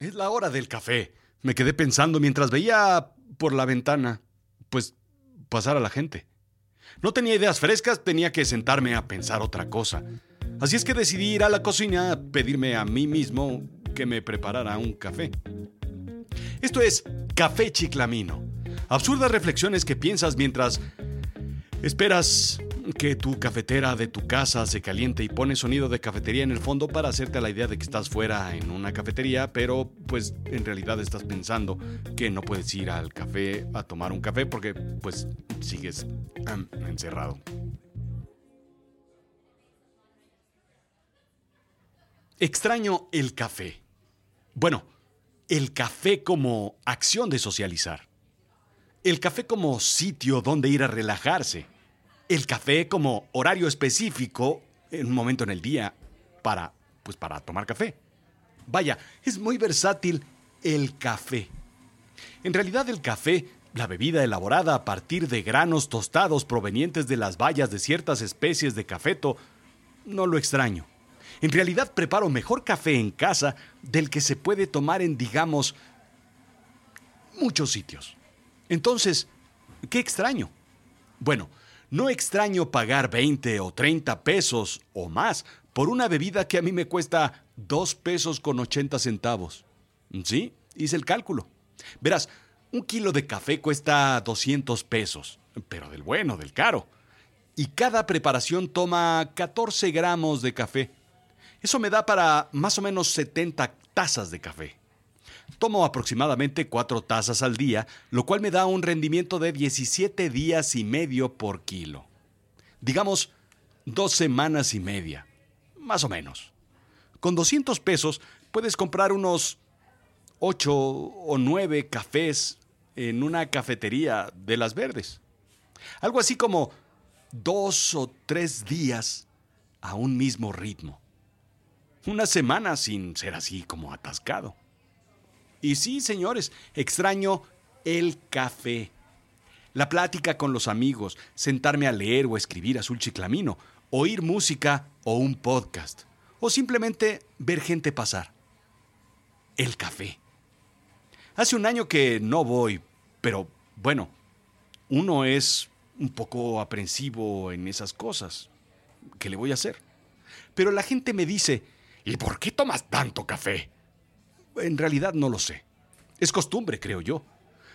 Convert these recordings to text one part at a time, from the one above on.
Es la hora del café. Me quedé pensando mientras veía por la ventana, pues, pasar a la gente. No tenía ideas frescas, tenía que sentarme a pensar otra cosa. Así es que decidí ir a la cocina a pedirme a mí mismo que me preparara un café. Esto es Café Chiclamino. Absurdas reflexiones que piensas mientras esperas que tu cafetera de tu casa se caliente y pone sonido de cafetería en el fondo para hacerte la idea de que estás fuera en una cafetería, pero pues en realidad estás pensando que no puedes ir al café a tomar un café porque pues sigues encerrado. Extraño el café. Bueno, el café como acción de socializar. El café como sitio donde ir a relajarse el café como horario específico en un momento en el día para, pues para tomar café. Vaya, es muy versátil el café. En realidad el café, la bebida elaborada a partir de granos tostados provenientes de las bayas de ciertas especies de cafeto, no lo extraño. En realidad preparo mejor café en casa del que se puede tomar en, digamos, muchos sitios. Entonces, ¿qué extraño? Bueno, no extraño pagar 20 o 30 pesos o más por una bebida que a mí me cuesta 2 pesos con 80 centavos. ¿Sí? Hice el cálculo. Verás, un kilo de café cuesta 200 pesos, pero del bueno, del caro. Y cada preparación toma 14 gramos de café. Eso me da para más o menos 70 tazas de café. Tomo aproximadamente cuatro tazas al día, lo cual me da un rendimiento de 17 días y medio por kilo. Digamos, dos semanas y media, más o menos. Con 200 pesos puedes comprar unos 8 o 9 cafés en una cafetería de las verdes. Algo así como dos o tres días a un mismo ritmo. Una semana sin ser así como atascado. Y sí, señores, extraño el café. La plática con los amigos, sentarme a leer o escribir azul chiclamino, oír música o un podcast, o simplemente ver gente pasar. El café. Hace un año que no voy, pero bueno, uno es un poco aprensivo en esas cosas. ¿Qué le voy a hacer? Pero la gente me dice, ¿y por qué tomas tanto café? En realidad no lo sé. Es costumbre, creo yo.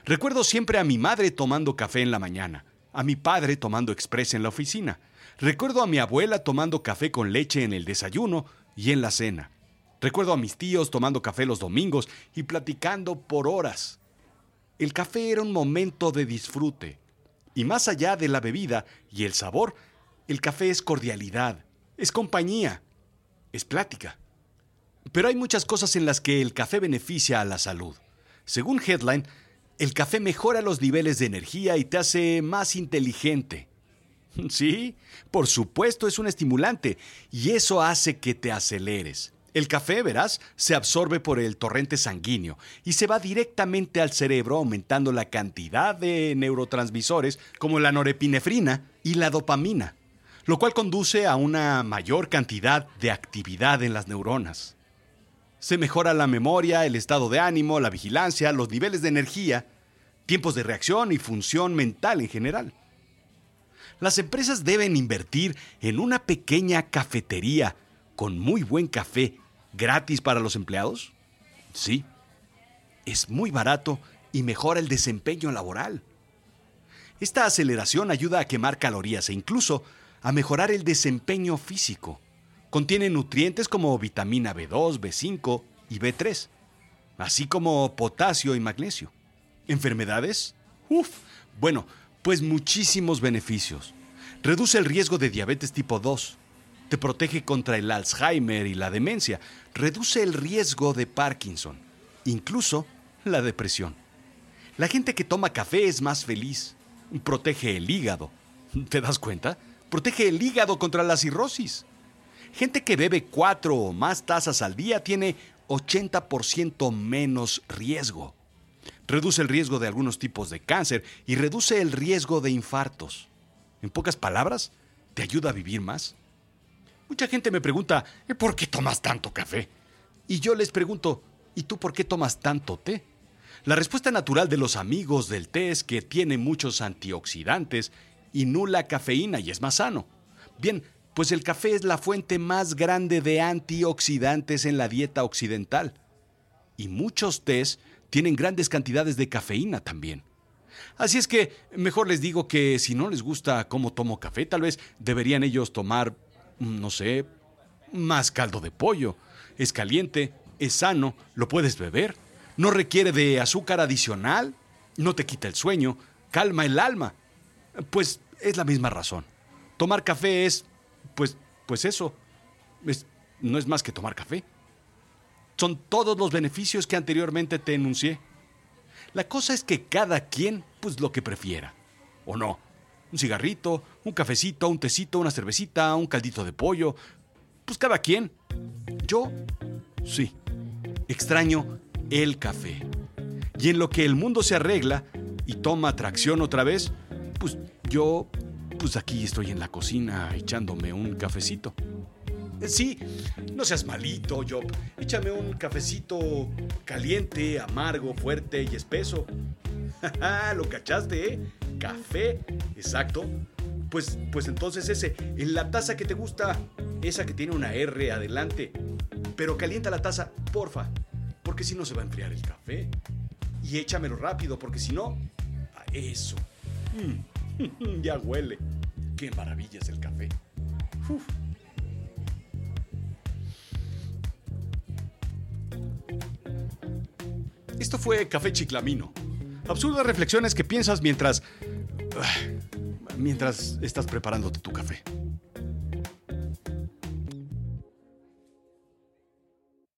Recuerdo siempre a mi madre tomando café en la mañana, a mi padre tomando express en la oficina. Recuerdo a mi abuela tomando café con leche en el desayuno y en la cena. Recuerdo a mis tíos tomando café los domingos y platicando por horas. El café era un momento de disfrute. Y más allá de la bebida y el sabor, el café es cordialidad, es compañía, es plática. Pero hay muchas cosas en las que el café beneficia a la salud. Según Headline, el café mejora los niveles de energía y te hace más inteligente. Sí, por supuesto es un estimulante y eso hace que te aceleres. El café, verás, se absorbe por el torrente sanguíneo y se va directamente al cerebro aumentando la cantidad de neurotransmisores como la norepinefrina y la dopamina, lo cual conduce a una mayor cantidad de actividad en las neuronas. Se mejora la memoria, el estado de ánimo, la vigilancia, los niveles de energía, tiempos de reacción y función mental en general. Las empresas deben invertir en una pequeña cafetería con muy buen café gratis para los empleados. Sí, es muy barato y mejora el desempeño laboral. Esta aceleración ayuda a quemar calorías e incluso a mejorar el desempeño físico. Contiene nutrientes como vitamina B2, B5 y B3, así como potasio y magnesio. ¿Enfermedades? Uf, bueno, pues muchísimos beneficios. Reduce el riesgo de diabetes tipo 2. Te protege contra el Alzheimer y la demencia. Reduce el riesgo de Parkinson. Incluso la depresión. La gente que toma café es más feliz. Protege el hígado. ¿Te das cuenta? Protege el hígado contra la cirrosis. Gente que bebe cuatro o más tazas al día tiene 80% menos riesgo. Reduce el riesgo de algunos tipos de cáncer y reduce el riesgo de infartos. En pocas palabras, te ayuda a vivir más. Mucha gente me pregunta, ¿por qué tomas tanto café? Y yo les pregunto, ¿Y tú por qué tomas tanto té? La respuesta natural de los amigos del té es que tiene muchos antioxidantes y nula cafeína y es más sano. Bien, pues el café es la fuente más grande de antioxidantes en la dieta occidental. Y muchos tés tienen grandes cantidades de cafeína también. Así es que mejor les digo que si no les gusta cómo tomo café, tal vez deberían ellos tomar, mm, no sé, más caldo de pollo. Es caliente, es sano, lo puedes beber, no requiere de azúcar adicional, no te quita el sueño, calma el alma. Pues es la misma razón. Tomar café es, pues, pues eso, no es más que tomar café. Son todos los beneficios que anteriormente te enuncié. La cosa es que cada quien, pues lo que prefiera. ¿O no? Un cigarrito, un cafecito, un tecito, una cervecita, un caldito de pollo. Pues cada quien. Yo, sí. Extraño el café. Y en lo que el mundo se arregla y toma tracción otra vez, pues yo, pues aquí estoy en la cocina echándome un cafecito. Sí, no seas malito, Job. Échame un cafecito caliente, amargo, fuerte y espeso. Lo cachaste, ¿eh? Café, exacto. Pues, pues entonces ese, en la taza que te gusta, esa que tiene una R adelante. Pero calienta la taza, porfa, porque si no se va a enfriar el café. Y échamelo rápido, porque si no, eso. Mm, ya huele. Qué maravilla es el café. Esto fue Café Chiclamino. Absurdas reflexiones que piensas mientras... mientras estás preparándote tu café.